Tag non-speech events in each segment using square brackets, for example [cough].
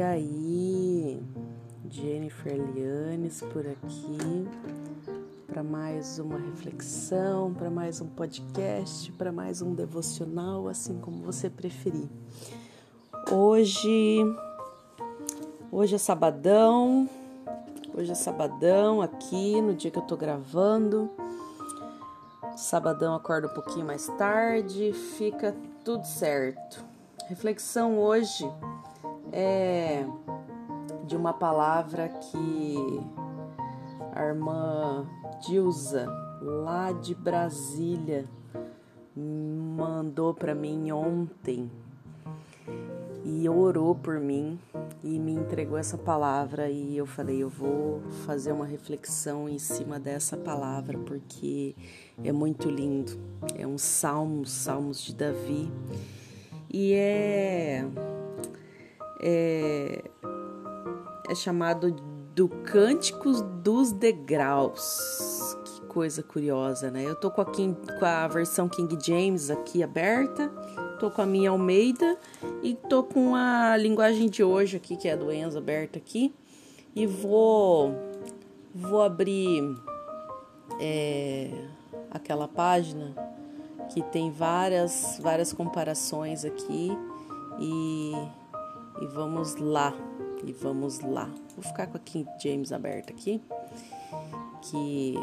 E aí, Jennifer Lianes por aqui para mais uma reflexão, para mais um podcast, para mais um devocional, assim como você preferir. Hoje, hoje é sabadão, hoje é sabadão aqui no dia que eu tô gravando. Sabadão acorda um pouquinho mais tarde, fica tudo certo. Reflexão hoje é de uma palavra que a irmã Dilza, lá de Brasília, mandou para mim ontem e orou por mim e me entregou essa palavra e eu falei, eu vou fazer uma reflexão em cima dessa palavra porque é muito lindo. É um salmo, salmos de Davi. E é é, é chamado do Cânticos dos Degraus. Que coisa curiosa, né? Eu tô com a, King, com a versão King James aqui aberta, tô com a minha Almeida e tô com a linguagem de hoje aqui, que é a do Enzo aberta aqui, e vou, vou abrir é, aquela página que tem várias, várias comparações aqui e e vamos lá, e vamos lá. Vou ficar com a King James aberta aqui. Que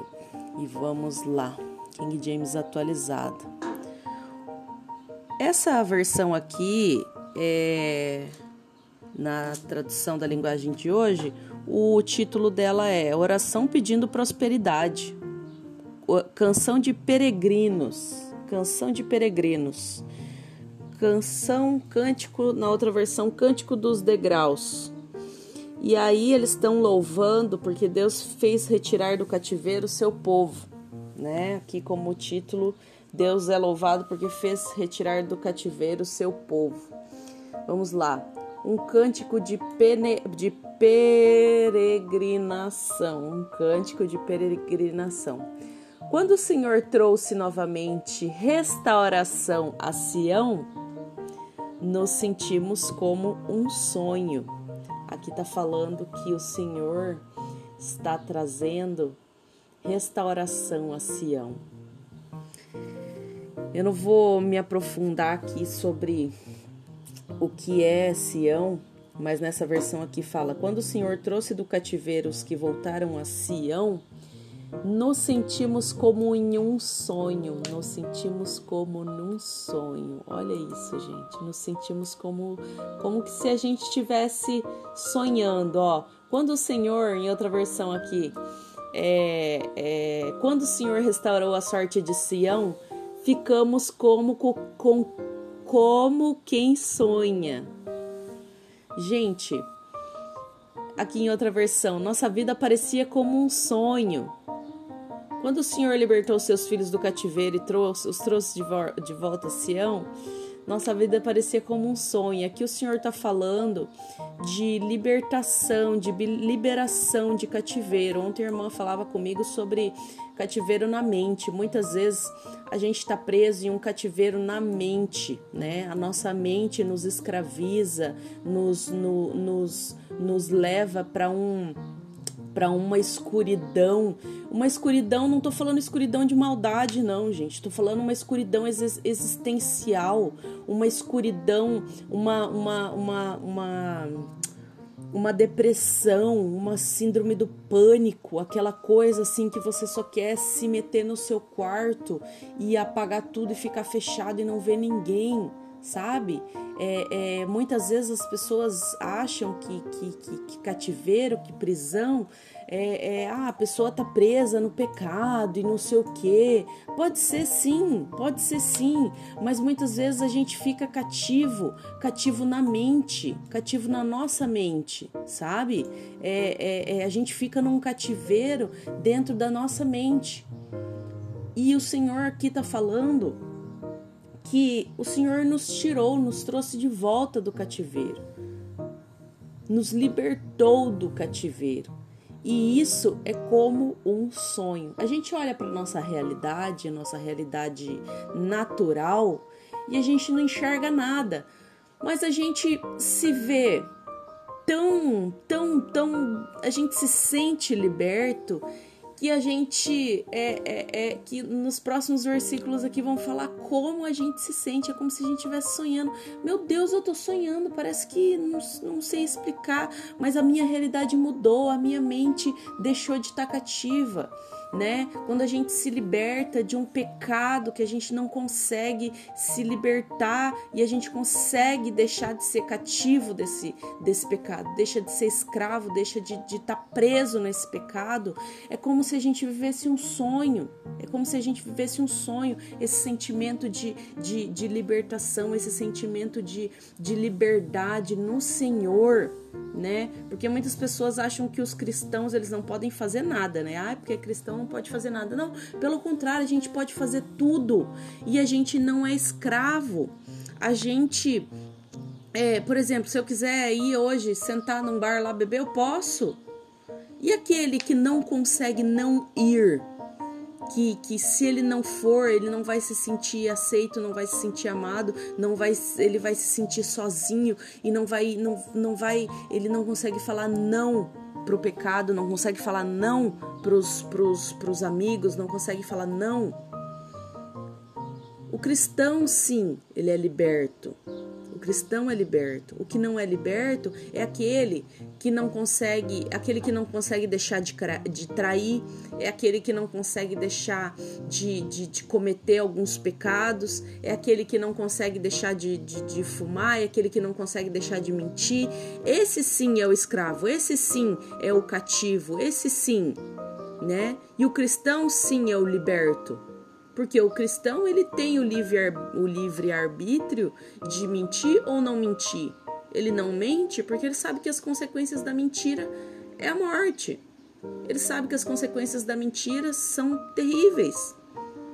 e vamos lá. King James atualizada. Essa versão aqui é na tradução da linguagem de hoje, o título dela é Oração pedindo prosperidade. Canção de peregrinos. Canção de peregrinos canção, cântico, na outra versão, cântico dos degraus. E aí eles estão louvando porque Deus fez retirar do cativeiro seu povo, né? Aqui como título, Deus é louvado porque fez retirar do cativeiro seu povo. Vamos lá. Um cântico de, pene, de peregrinação, um cântico de peregrinação. Quando o Senhor trouxe novamente restauração a Sião, nos sentimos como um sonho. Aqui está falando que o Senhor está trazendo restauração a Sião. Eu não vou me aprofundar aqui sobre o que é Sião, mas nessa versão aqui fala: quando o Senhor trouxe do cativeiro os que voltaram a Sião, nos sentimos como em um sonho, nos sentimos como num sonho. Olha isso, gente. Nos sentimos como como que se a gente estivesse sonhando, ó. Quando o Senhor, em outra versão aqui, é, é, quando o Senhor restaurou a sorte de Sião, ficamos como com, como quem sonha. Gente, aqui em outra versão, nossa vida parecia como um sonho. Quando o Senhor libertou seus filhos do cativeiro e trouxe, os trouxe de, vo de volta a Sião, nossa vida parecia como um sonho. Aqui o Senhor está falando de libertação, de liberação de cativeiro. Ontem a irmã falava comigo sobre cativeiro na mente. Muitas vezes a gente está preso em um cativeiro na mente, né? A nossa mente nos escraviza, nos, no, nos, nos leva para um para uma escuridão. Uma escuridão, não estou falando escuridão de maldade, não, gente. Estou falando uma escuridão ex existencial, uma escuridão, uma, uma, uma, uma, uma depressão, uma síndrome do pânico, aquela coisa assim que você só quer se meter no seu quarto e apagar tudo e ficar fechado e não ver ninguém sabe? É, é, muitas vezes as pessoas acham que, que, que, que cativeiro, que prisão, é, é, ah, a pessoa tá presa no pecado e não sei o quê. Pode ser sim, pode ser sim, mas muitas vezes a gente fica cativo, cativo na mente, cativo na nossa mente, sabe? É, é, é a gente fica num cativeiro dentro da nossa mente. E o Senhor aqui tá falando que o Senhor nos tirou, nos trouxe de volta do cativeiro, nos libertou do cativeiro. E isso é como um sonho. A gente olha para nossa realidade, nossa realidade natural, e a gente não enxerga nada. Mas a gente se vê tão, tão, tão. A gente se sente liberto que a gente é, é, é, que nos próximos versículos aqui vão falar como a gente se sente, é como se a gente estivesse sonhando. Meu Deus, eu tô sonhando, parece que não, não sei explicar, mas a minha realidade mudou, a minha mente deixou de estar cativa né? Quando a gente se liberta de um pecado que a gente não consegue se libertar e a gente consegue deixar de ser cativo desse, desse pecado, deixa de ser escravo, deixa de estar de tá preso nesse pecado, é como se a gente vivesse um sonho, é como se a gente vivesse um sonho, esse sentimento de, de, de libertação, esse sentimento de, de liberdade no Senhor né? Porque muitas pessoas acham que os cristãos eles não podem fazer nada, né? Ah, porque cristão não pode fazer nada. Não, pelo contrário, a gente pode fazer tudo e a gente não é escravo. A gente, é, por exemplo, se eu quiser ir hoje sentar num bar lá beber, eu posso. E aquele que não consegue não ir? que, que se ele não for, ele não vai se sentir aceito, não vai se sentir amado, não vai, ele vai se sentir sozinho e não vai, não, não vai, ele não consegue falar não pro pecado, não consegue falar não pros, pros, pros amigos, não consegue falar não. O cristão, sim, ele é liberto. Cristão é liberto. O que não é liberto é aquele que não consegue, aquele que não consegue deixar de, de trair, é aquele que não consegue deixar de, de, de, cometer alguns pecados, é aquele que não consegue deixar de, de, de fumar, é aquele que não consegue deixar de mentir. Esse sim é o escravo, esse sim é o cativo, esse sim, né? E o cristão sim é o liberto. Porque o cristão ele tem o livre, o livre arbítrio de mentir ou não mentir. Ele não mente porque ele sabe que as consequências da mentira é a morte. Ele sabe que as consequências da mentira são terríveis.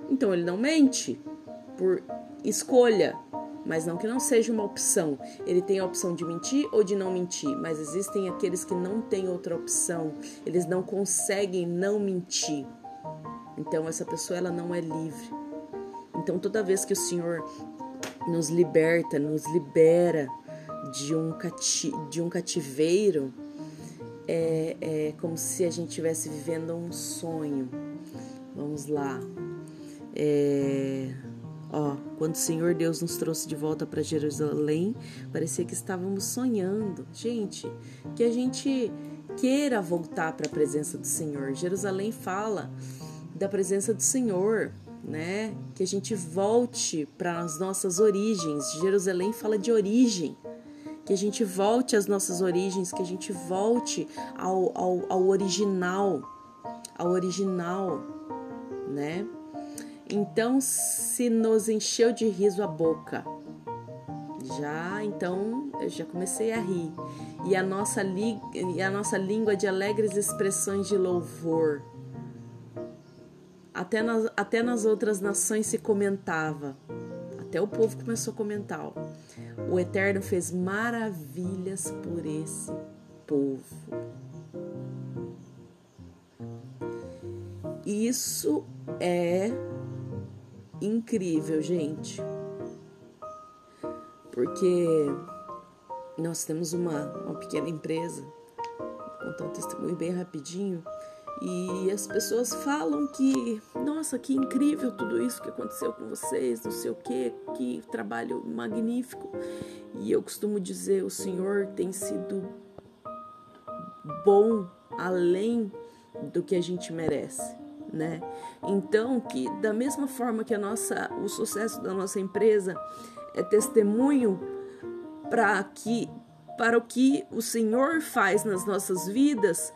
Então ele não mente por escolha, mas não que não seja uma opção. Ele tem a opção de mentir ou de não mentir, mas existem aqueles que não têm outra opção. Eles não conseguem não mentir. Então essa pessoa ela não é livre. Então toda vez que o Senhor nos liberta, nos libera de um, cati de um cativeiro, é, é como se a gente estivesse vivendo um sonho. Vamos lá. É, ó, quando o Senhor Deus nos trouxe de volta para Jerusalém, parecia que estávamos sonhando. Gente, que a gente queira voltar para a presença do Senhor. Jerusalém fala da presença do Senhor, né? Que a gente volte para as nossas origens. Jerusalém fala de origem. Que a gente volte às nossas origens, que a gente volte ao, ao, ao original, ao original, né? Então, se nos encheu de riso a boca, já então eu já comecei a rir. E a nossa, li, e a nossa língua de alegres expressões de louvor até nas, até nas outras nações se comentava. Até o povo começou a comentar. Ó. O Eterno fez maravilhas por esse povo. Isso é incrível, gente. Porque nós temos uma, uma pequena empresa. Vou contar um testemunho bem rapidinho e as pessoas falam que, nossa, que incrível tudo isso que aconteceu com vocês, não sei o que, que trabalho magnífico. E eu costumo dizer, o Senhor tem sido bom além do que a gente merece, né? Então, que da mesma forma que a nossa, o sucesso da nossa empresa é testemunho para que para o que o Senhor faz nas nossas vidas,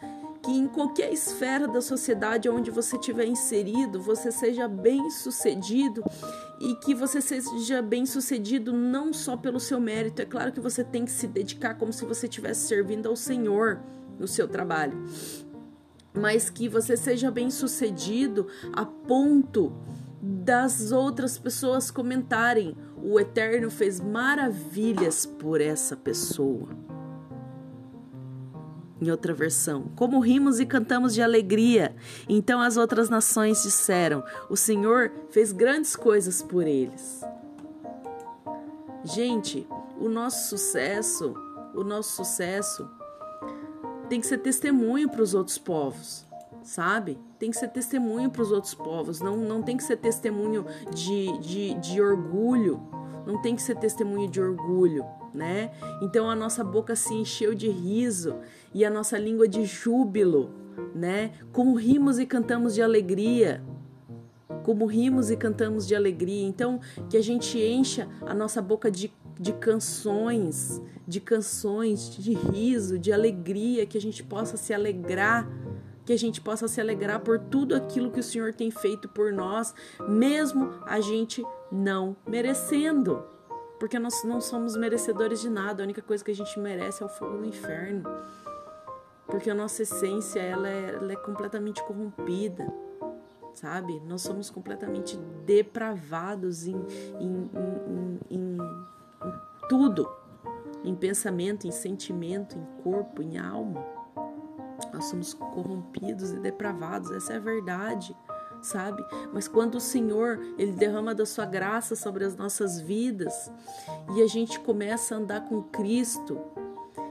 que em qualquer esfera da sociedade onde você estiver inserido, você seja bem sucedido e que você seja bem sucedido não só pelo seu mérito. É claro que você tem que se dedicar como se você estivesse servindo ao Senhor no seu trabalho, mas que você seja bem sucedido a ponto das outras pessoas comentarem: o Eterno fez maravilhas por essa pessoa em outra versão. Como rimos e cantamos de alegria. Então as outras nações disseram: O Senhor fez grandes coisas por eles. Gente, o nosso sucesso, o nosso sucesso tem que ser testemunho para os outros povos, sabe? Tem que ser testemunho para os outros povos, não, não tem que ser testemunho de, de, de orgulho, não tem que ser testemunho de orgulho, né? Então a nossa boca se encheu de riso e a nossa língua de júbilo, né? Como rimos e cantamos de alegria. Como rimos e cantamos de alegria. Então, que a gente encha a nossa boca de, de canções, de canções, de riso, de alegria, que a gente possa se alegrar que a gente possa se alegrar por tudo aquilo que o Senhor tem feito por nós, mesmo a gente não merecendo. Porque nós não somos merecedores de nada, a única coisa que a gente merece é o fogo do inferno. Porque a nossa essência ela é, ela é completamente corrompida, sabe? Nós somos completamente depravados em, em, em, em tudo, em pensamento, em sentimento, em corpo, em alma. Nós somos corrompidos e depravados, essa é a verdade, sabe? Mas quando o Senhor, ele derrama da sua graça sobre as nossas vidas e a gente começa a andar com Cristo,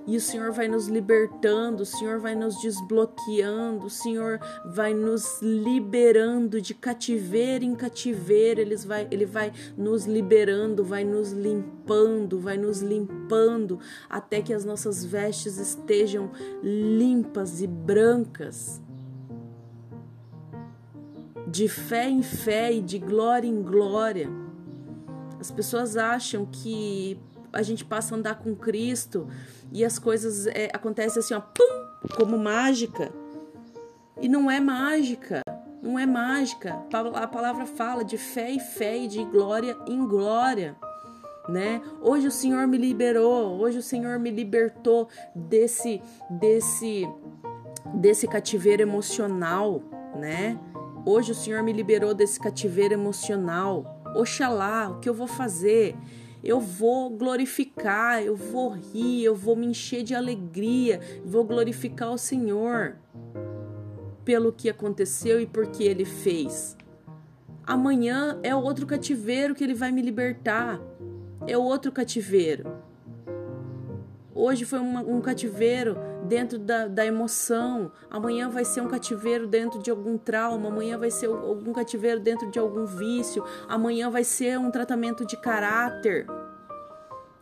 e o Senhor vai nos libertando, o Senhor vai nos desbloqueando, o Senhor vai nos liberando de cativeiro em cativeiro, ele vai, ele vai nos liberando, vai nos limpando, vai nos limpando até que as nossas vestes estejam limpas e brancas. De fé em fé e de glória em glória. As pessoas acham que a gente passa a andar com Cristo e as coisas é, acontecem assim, ó, pum, como mágica. E não é mágica, não é mágica. A palavra fala de fé e fé e de glória em glória. Né? Hoje o Senhor me liberou, hoje o Senhor me libertou desse desse desse cativeiro emocional, né? Hoje o Senhor me liberou desse cativeiro emocional. Oxalá, o que eu vou fazer? Eu vou glorificar, eu vou rir, eu vou me encher de alegria, vou glorificar o Senhor pelo que aconteceu e por que ele fez. Amanhã é outro cativeiro que ele vai me libertar. É outro cativeiro. Hoje foi uma, um cativeiro dentro da, da emoção, amanhã vai ser um cativeiro dentro de algum trauma, amanhã vai ser algum cativeiro dentro de algum vício, amanhã vai ser um tratamento de caráter,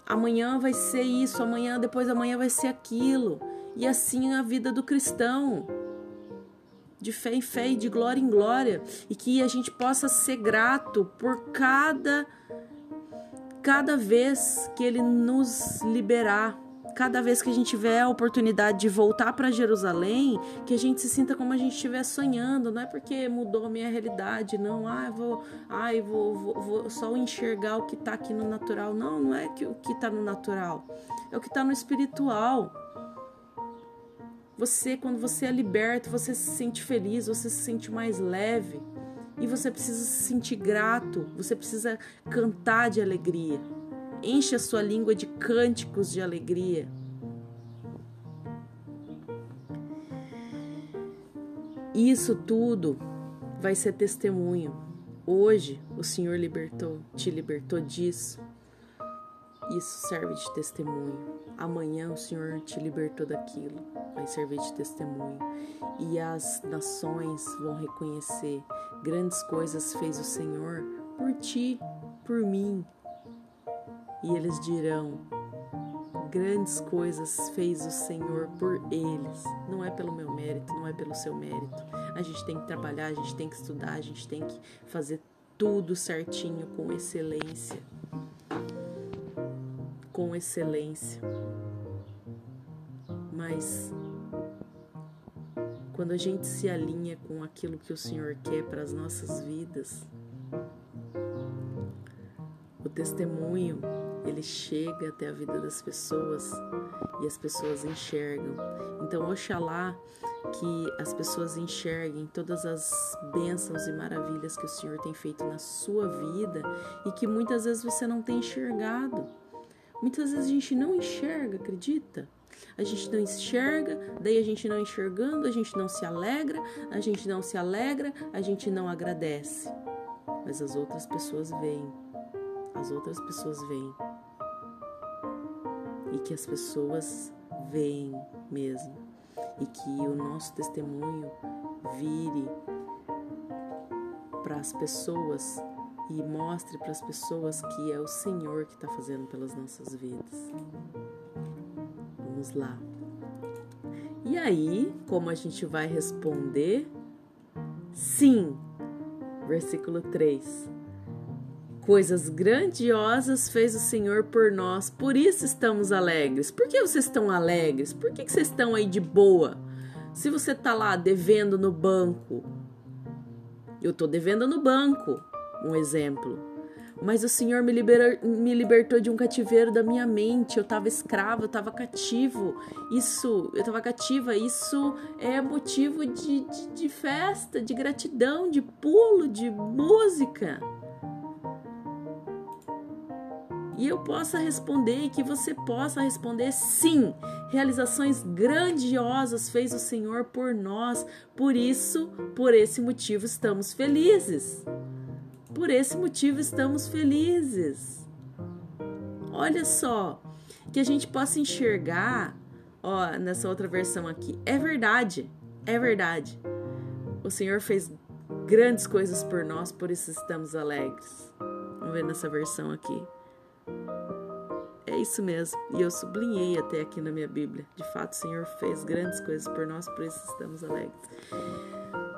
amanhã vai ser isso, amanhã, depois amanhã vai ser aquilo, e assim a vida do cristão. De fé em fé e de glória em glória, e que a gente possa ser grato por cada cada vez que ele nos liberar cada vez que a gente tiver a oportunidade de voltar para Jerusalém, que a gente se sinta como a gente estiver sonhando, não é porque mudou a minha realidade, não, ah, vou, ai, vou, vou, vou só enxergar o que está aqui no natural. Não, não é que o que está no natural, é o que está no espiritual. Você, quando você é liberto, você se sente feliz, você se sente mais leve. E você precisa se sentir grato, você precisa cantar de alegria. Enche a sua língua de cânticos de alegria. Isso tudo vai ser testemunho. Hoje o Senhor libertou, te libertou disso. Isso serve de testemunho. Amanhã o Senhor te libertou daquilo, vai servir de testemunho. E as nações vão reconhecer grandes coisas fez o Senhor por ti, por mim, e eles dirão: Grandes coisas fez o Senhor por eles. Não é pelo meu mérito, não é pelo seu mérito. A gente tem que trabalhar, a gente tem que estudar, a gente tem que fazer tudo certinho, com excelência. Com excelência. Mas quando a gente se alinha com aquilo que o Senhor quer para as nossas vidas, testemunho ele chega até a vida das pessoas e as pessoas enxergam. Então, oxalá que as pessoas enxerguem todas as bênçãos e maravilhas que o Senhor tem feito na sua vida e que muitas vezes você não tem enxergado. Muitas vezes a gente não enxerga, acredita? A gente não enxerga, daí a gente não enxergando, a gente não se alegra, a gente não se alegra, a gente não agradece. Mas as outras pessoas veem. As outras pessoas veem e que as pessoas veem mesmo e que o nosso testemunho vire para as pessoas e mostre para as pessoas que é o Senhor que está fazendo pelas nossas vidas. Vamos lá. E aí, como a gente vai responder? Sim. Versículo 3. Coisas grandiosas fez o Senhor por nós, por isso estamos alegres. Por que vocês estão alegres? Por que vocês estão aí de boa? Se você está lá devendo no banco, eu estou devendo no banco, um exemplo. Mas o Senhor me, libera, me libertou de um cativeiro da minha mente. Eu estava escravo, eu estava cativo. Isso, eu estava cativa. Isso é motivo de, de, de festa, de gratidão, de pulo, de música e eu possa responder e que você possa responder sim. Realizações grandiosas fez o Senhor por nós, por isso, por esse motivo estamos felizes. Por esse motivo estamos felizes. Olha só, que a gente possa enxergar, ó, nessa outra versão aqui. É verdade, é verdade. O Senhor fez grandes coisas por nós, por isso estamos alegres. Vamos ver nessa versão aqui. É isso mesmo, e eu sublinhei até aqui na minha Bíblia. De fato, o Senhor fez grandes coisas por nós, por isso estamos alegres.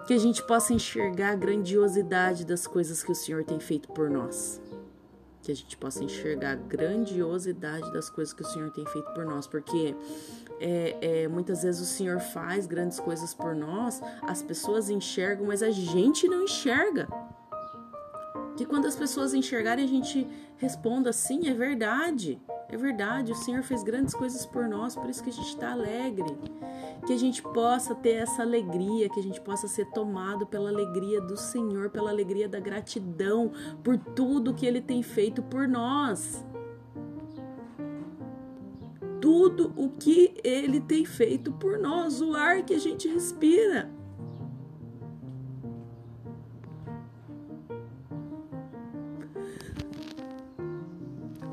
Que a gente possa enxergar a grandiosidade das coisas que o Senhor tem feito por nós. Que a gente possa enxergar a grandiosidade das coisas que o Senhor tem feito por nós, porque é, é, muitas vezes o Senhor faz grandes coisas por nós, as pessoas enxergam, mas a gente não enxerga. Que quando as pessoas enxergarem, a gente responda assim: é verdade, é verdade, o Senhor fez grandes coisas por nós, por isso que a gente está alegre. Que a gente possa ter essa alegria, que a gente possa ser tomado pela alegria do Senhor, pela alegria da gratidão por tudo que Ele tem feito por nós. Tudo o que Ele tem feito por nós, o ar que a gente respira.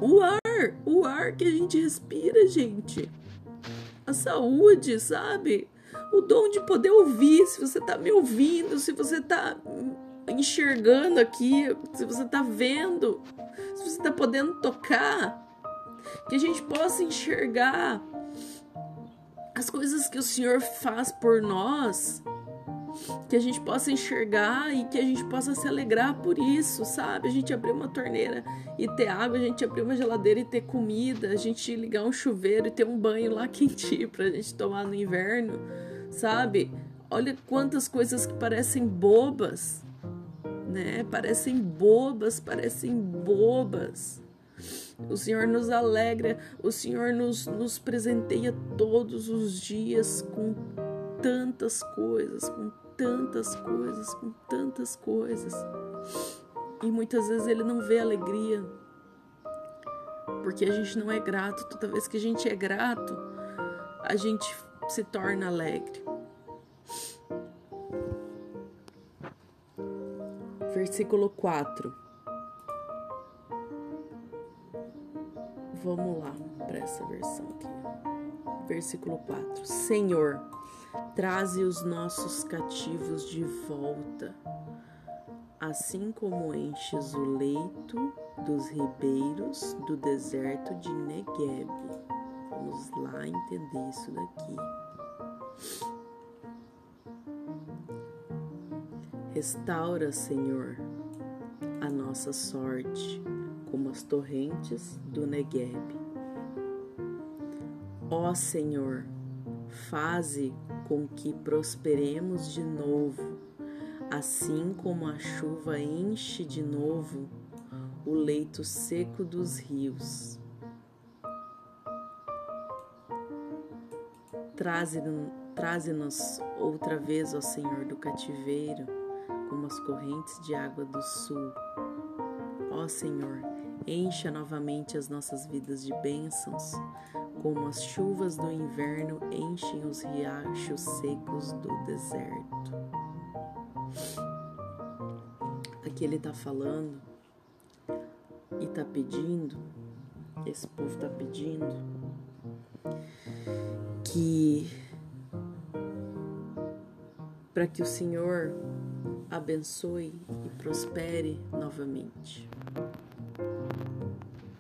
O ar, o ar que a gente respira, gente. A saúde, sabe? O dom de poder ouvir, se você tá me ouvindo, se você tá enxergando aqui, se você tá vendo, se você tá podendo tocar, que a gente possa enxergar as coisas que o Senhor faz por nós que a gente possa enxergar e que a gente possa se alegrar por isso, sabe? A gente abrir uma torneira e ter água, a gente abrir uma geladeira e ter comida, a gente ligar um chuveiro e ter um banho lá [laughs] quentinho pra gente tomar no inverno, sabe? Olha quantas coisas que parecem bobas, né? Parecem bobas, parecem bobas. O Senhor nos alegra, o Senhor nos, nos presenteia todos os dias com tantas coisas, com tantas coisas, com tantas coisas. E muitas vezes ele não vê alegria, porque a gente não é grato. Toda vez que a gente é grato, a gente se torna alegre. Versículo 4. Vamos lá para essa versão aqui. Versículo 4. Senhor, Traze os nossos cativos de volta, assim como enches o leito dos ribeiros do deserto de Negueb. Vamos lá entender isso daqui. Restaura, Senhor, a nossa sorte, como as torrentes do Negueb. Ó Senhor, faze com que prosperemos de novo, assim como a chuva enche de novo o leito seco dos rios. Traze-nos outra vez, ó Senhor, do cativeiro, como as correntes de água do sul. Ó Senhor, encha novamente as nossas vidas de bênçãos, como as chuvas do inverno enchem os riachos secos do deserto. Aqui ele está falando e está pedindo, esse povo está pedindo que para que o Senhor abençoe e prospere novamente.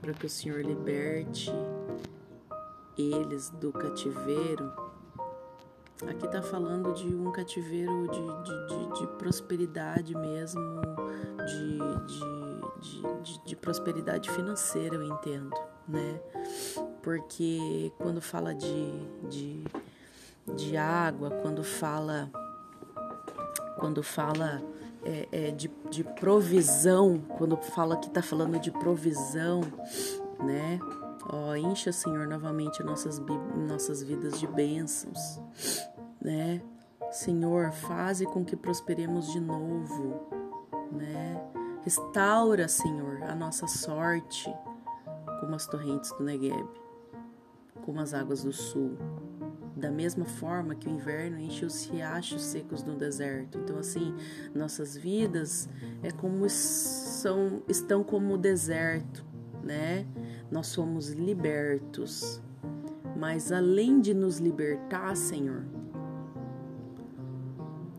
Para que o Senhor liberte eles do cativeiro. Aqui está falando de um cativeiro de, de, de, de prosperidade mesmo, de, de, prosperidade financeira, eu entendo, né? Porque quando fala de, de, de água, quando fala quando fala é, é, de, de provisão, quando fala que está falando de provisão, né? Ó, encha, Senhor, novamente nossas, nossas vidas de bênçãos, né? Senhor, faze com que prosperemos de novo, né? Restaura, Senhor, a nossa sorte, como as torrentes do Negueb, como as águas do sul da mesma forma que o inverno enche os riachos secos no deserto. Então, assim, nossas vidas é como são, estão como o deserto, né? Nós somos libertos. Mas além de nos libertar, Senhor,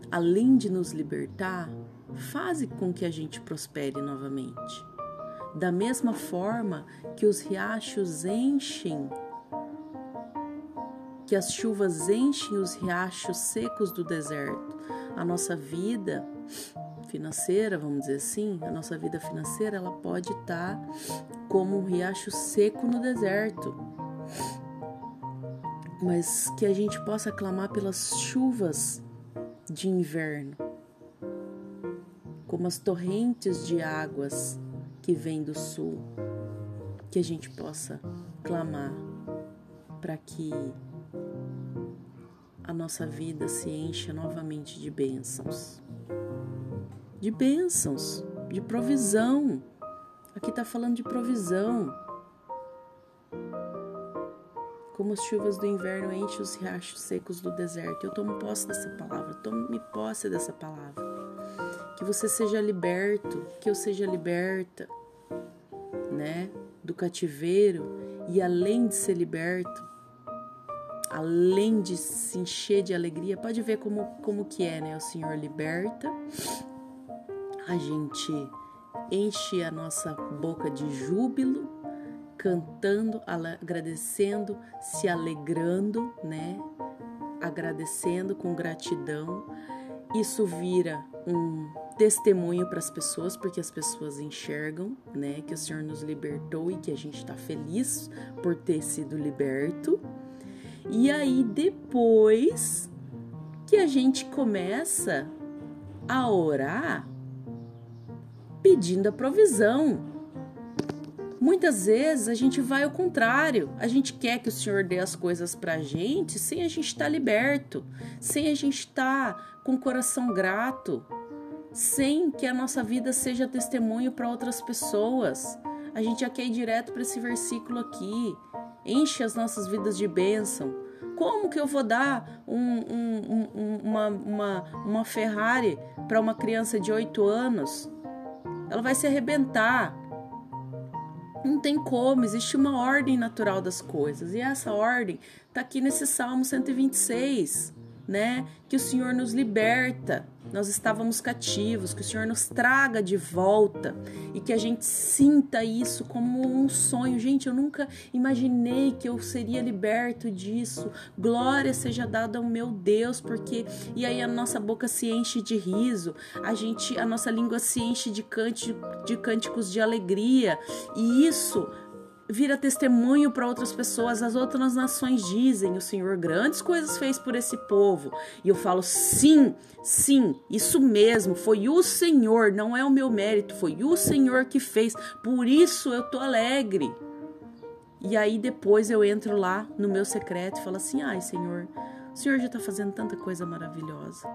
além de nos libertar, faze com que a gente prospere novamente. Da mesma forma que os riachos enchem que as chuvas enchem os riachos secos do deserto. A nossa vida financeira, vamos dizer assim, a nossa vida financeira, ela pode estar como um riacho seco no deserto. Mas que a gente possa clamar pelas chuvas de inverno, como as torrentes de águas que vêm do sul, que a gente possa clamar para que a nossa vida se encha novamente de bênçãos. De bênçãos, de provisão. Aqui está falando de provisão. Como as chuvas do inverno enchem os riachos secos do deserto. Eu tomo posse dessa palavra, tome posse dessa palavra. Que você seja liberto, que eu seja liberta, né? Do cativeiro e além de ser liberto, além de se encher de alegria, pode ver como, como que é, né? O Senhor liberta, a gente enche a nossa boca de júbilo, cantando, agradecendo, se alegrando, né? Agradecendo com gratidão. Isso vira um testemunho para as pessoas, porque as pessoas enxergam, né, que o Senhor nos libertou e que a gente está feliz por ter sido liberto. E aí depois que a gente começa a orar pedindo a provisão. Muitas vezes a gente vai ao contrário, a gente quer que o Senhor dê as coisas para a gente sem a gente estar tá liberto, sem a gente estar tá com o coração grato, sem que a nossa vida seja testemunho para outras pessoas. A gente já quer ir direto para esse versículo aqui enche as nossas vidas de bênção. Como que eu vou dar um, um, um, uma, uma, uma Ferrari para uma criança de 8 anos? Ela vai se arrebentar. Não tem como, existe uma ordem natural das coisas. E essa ordem está aqui nesse Salmo 126, né? Que o Senhor nos liberta nós estávamos cativos, que o Senhor nos traga de volta e que a gente sinta isso como um sonho. Gente, eu nunca imaginei que eu seria liberto disso. Glória seja dada ao meu Deus, porque e aí a nossa boca se enche de riso, a gente, a nossa língua se enche de, cântico, de cânticos de alegria, e isso vira testemunho para outras pessoas. As outras nações dizem: o Senhor grandes coisas fez por esse povo. E eu falo: sim, sim, isso mesmo. Foi o Senhor, não é o meu mérito, foi o Senhor que fez. Por isso eu tô alegre. E aí depois eu entro lá no meu secreto e falo assim: ai, Senhor, o Senhor já está fazendo tanta coisa maravilhosa.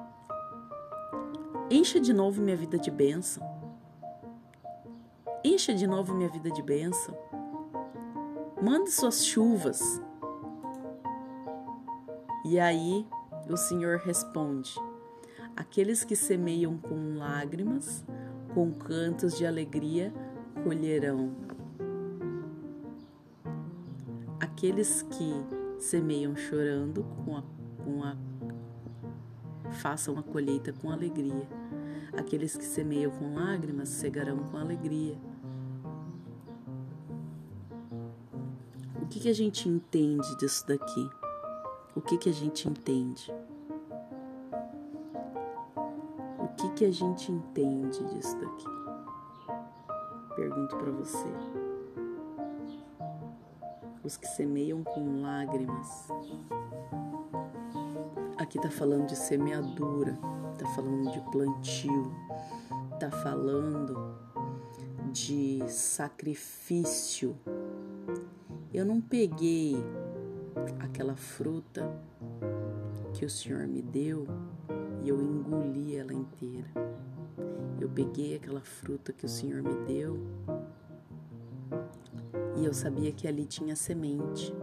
Encha de novo minha vida de bênção. Encha de novo minha vida de bênção. Mande suas chuvas. E aí o Senhor responde: Aqueles que semeiam com lágrimas, com cantos de alegria, colherão. Aqueles que semeiam chorando com a, com a façam a colheita com alegria. Aqueles que semeiam com lágrimas cegarão com alegria. Que, que a gente entende disso daqui? O que, que a gente entende? O que, que a gente entende disso daqui? Pergunto para você. Os que semeiam com lágrimas. Aqui tá falando de semeadura, tá falando de plantio, tá falando de sacrifício. Eu não peguei aquela fruta que o Senhor me deu e eu engoli ela inteira. Eu peguei aquela fruta que o Senhor me deu e eu sabia que ali tinha semente,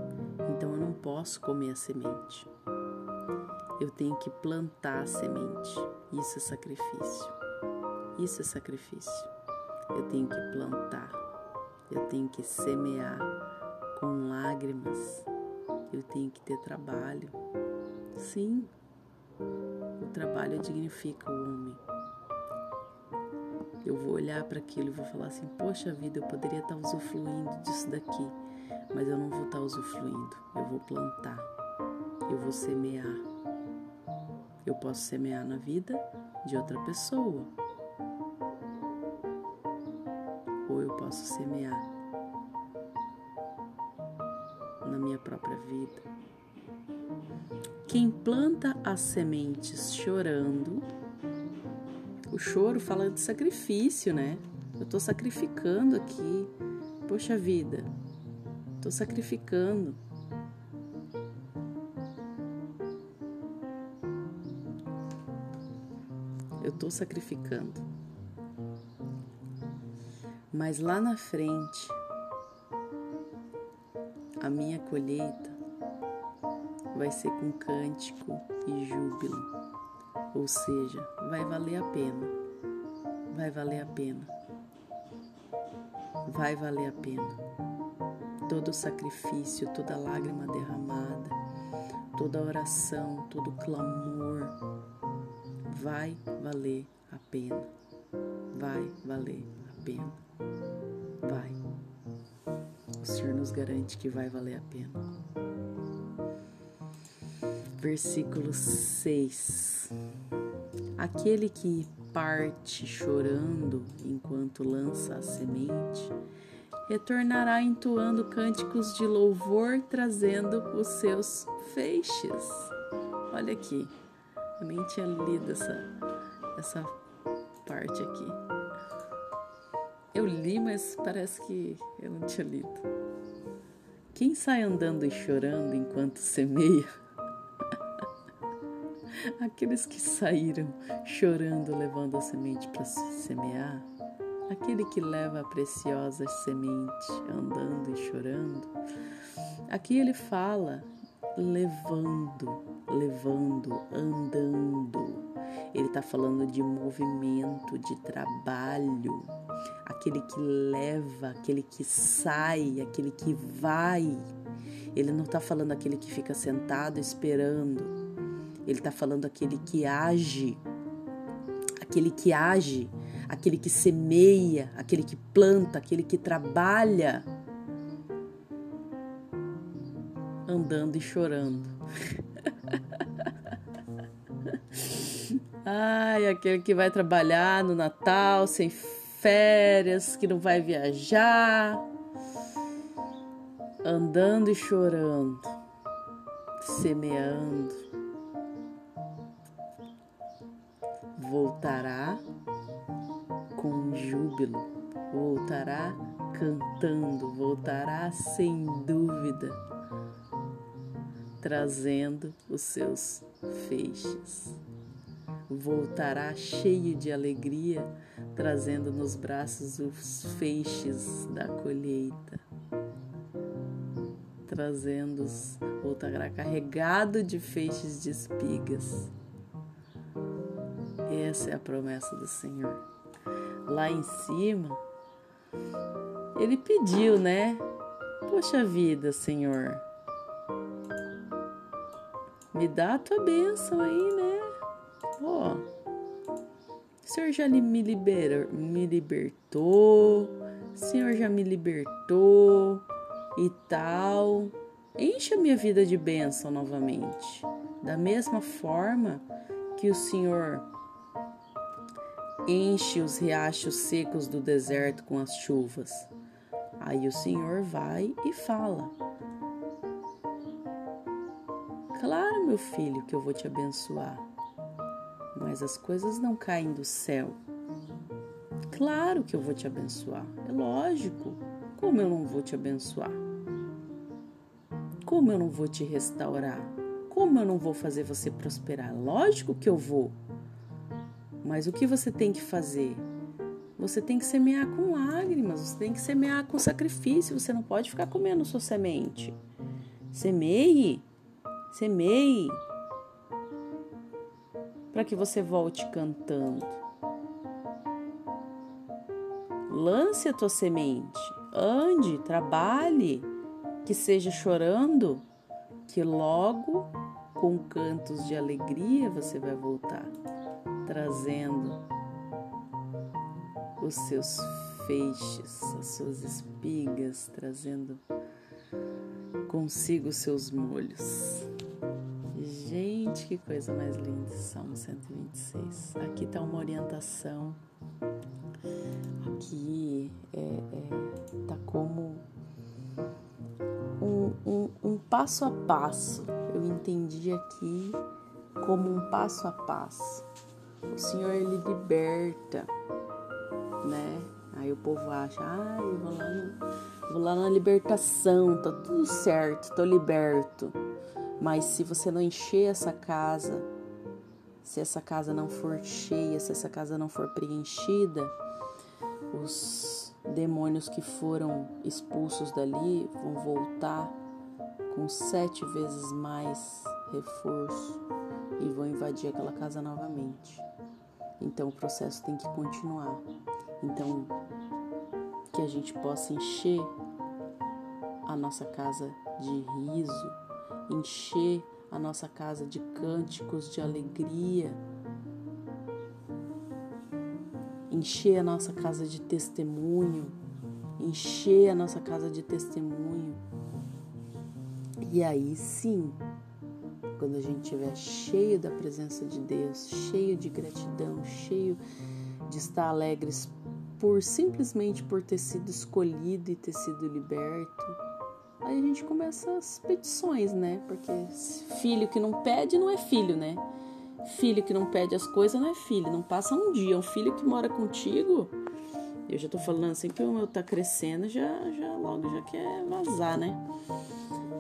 então eu não posso comer a semente. Eu tenho que plantar a semente. Isso é sacrifício. Isso é sacrifício. Eu tenho que plantar. Eu tenho que semear com lágrimas eu tenho que ter trabalho. Sim, o trabalho dignifica o homem. Eu vou olhar para aquilo e vou falar assim: Poxa vida, eu poderia estar usufruindo disso daqui, mas eu não vou estar usufruindo. Eu vou plantar, eu vou semear. Eu posso semear na vida de outra pessoa, ou eu posso semear na minha própria vida. Quem planta as sementes chorando, o choro fala de sacrifício, né? Eu estou sacrificando aqui. Poxa vida, estou sacrificando. Eu estou sacrificando. Mas lá na frente, a minha colheita vai ser com cântico e júbilo, ou seja, vai valer a pena, vai valer a pena, vai valer a pena. Todo sacrifício, toda lágrima derramada, toda oração, todo clamor, vai valer a pena, vai valer a pena, nos garante que vai valer a pena. Versículo 6. Aquele que parte chorando enquanto lança a semente, retornará entoando cânticos de louvor, trazendo os seus feixes. Olha aqui, eu nem tinha lido essa, essa parte aqui. Eu li, mas parece que eu não tinha lido. Quem sai andando e chorando enquanto semeia? [laughs] Aqueles que saíram chorando, levando a semente para semear, aquele que leva a preciosa semente andando e chorando. Aqui ele fala levando, levando, andando. Ele está falando de movimento, de trabalho, aquele que leva, aquele que sai, aquele que vai. Ele não está falando aquele que fica sentado esperando. Ele está falando aquele que age, aquele que age, aquele que semeia, aquele que planta, aquele que trabalha, andando e chorando. [laughs] Ai, aquele que vai trabalhar no Natal sem férias, que não vai viajar, andando e chorando, semeando, voltará com júbilo, voltará cantando, voltará sem dúvida, trazendo os seus feixes voltará cheio de alegria, trazendo nos braços os feixes da colheita, trazendo voltará carregado de feixes de espigas. Essa é a promessa do Senhor. Lá em cima, ele pediu, né? Poxa vida, Senhor, me dá a tua bênção aí, né? Ó, o senhor já me, libera, me libertou, o senhor já me libertou e tal. Enche a minha vida de bênção novamente. Da mesma forma que o Senhor enche os riachos secos do deserto com as chuvas. Aí o Senhor vai e fala: Claro, meu filho, que eu vou te abençoar, mas as coisas não caem do céu. Claro que eu vou te abençoar, é lógico. Como eu não vou te abençoar? Como eu não vou te restaurar? Como eu não vou fazer você prosperar? Lógico que eu vou. Mas o que você tem que fazer? Você tem que semear com lágrimas, você tem que semear com sacrifício, você não pode ficar comendo sua semente. Semeie, semeie, para que você volte cantando. Lance a tua semente, ande, trabalhe, que seja chorando, que logo com cantos de alegria você vai voltar trazendo os seus feixes, as suas espigas, trazendo consigo os seus molhos. Gente, que coisa mais linda, Salmo 126. Aqui está uma orientação. Aqui é, é, tá como um, um, um passo a passo. Eu entendi aqui como um passo a passo o Senhor ele liberta, né? Aí o povo acha, ah, eu vou lá, no, vou lá na libertação, tá tudo certo, tô liberto. Mas se você não encher essa casa, se essa casa não for cheia, se essa casa não for preenchida, os demônios que foram expulsos dali vão voltar com sete vezes mais reforço e vão invadir aquela casa novamente. Então o processo tem que continuar. Então que a gente possa encher a nossa casa de riso, encher a nossa casa de cânticos de alegria, encher a nossa casa de testemunho, encher a nossa casa de testemunho. E aí sim, quando a gente estiver cheio da presença de Deus, cheio de gratidão, cheio de estar alegres por simplesmente por ter sido escolhido e ter sido liberto. Aí a gente começa as petições, né? Porque filho que não pede não é filho, né? Filho que não pede as coisas não é filho, não passa um dia. Um filho que mora contigo, eu já tô falando assim que o meu tá crescendo, já, já logo já quer vazar, né?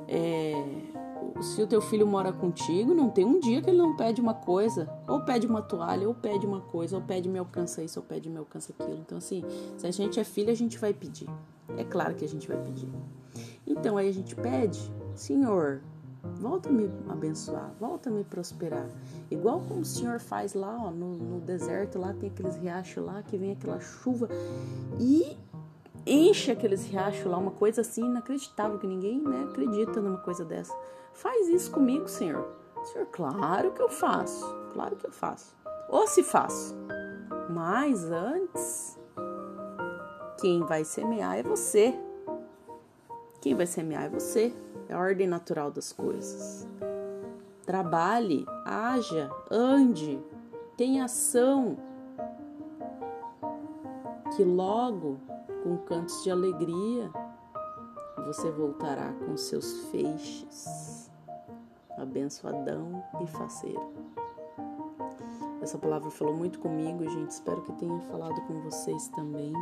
É, se o teu filho mora contigo, não tem um dia que ele não pede uma coisa, ou pede uma toalha, ou pede uma coisa, ou pede me alcança isso, ou pede me alcança aquilo. Então, assim, se a gente é filho, a gente vai pedir. É claro que a gente vai pedir. Então, aí a gente pede, Senhor, volta me abençoar, volta me prosperar. Igual como o Senhor faz lá, ó, no, no deserto, lá tem aqueles riachos lá, que vem aquela chuva e enche aqueles riachos lá, uma coisa assim inacreditável, que ninguém né, acredita numa coisa dessa. Faz isso comigo, Senhor. Senhor, claro que eu faço, claro que eu faço. Ou se faço. Mas antes, quem vai semear é você. Quem vai semear é você. É a ordem natural das coisas. Trabalhe, haja, ande, tenha ação. Que logo, com cantos de alegria, você voltará com seus feixes abençoadão e faceiro. Essa palavra falou muito comigo, gente. Espero que tenha falado com vocês também.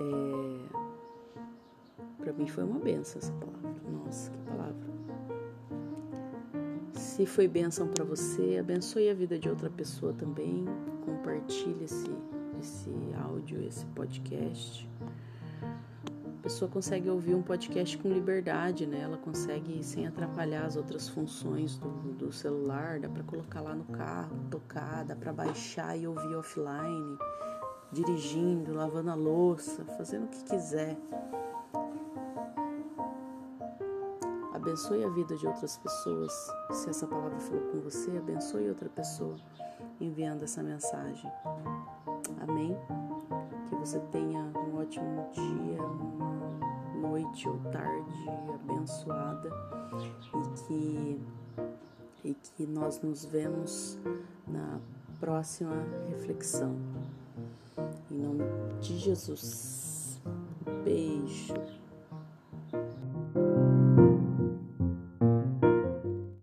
É... Para mim foi uma benção essa palavra. Nossa, que palavra. Se foi bênção para você, abençoe a vida de outra pessoa também. Compartilhe esse, esse áudio, esse podcast pessoa consegue ouvir um podcast com liberdade, né? Ela consegue sem atrapalhar as outras funções do, do celular, dá para colocar lá no carro, tocar, dá para baixar e ouvir offline, dirigindo, lavando a louça, fazendo o que quiser. Abençoe a vida de outras pessoas. Se essa palavra falou com você, abençoe outra pessoa enviando essa mensagem. Amém? Que você tenha um ótimo dia, uma noite ou tarde abençoada e que, e que nós nos vemos na próxima reflexão. Em nome de Jesus. Beijo.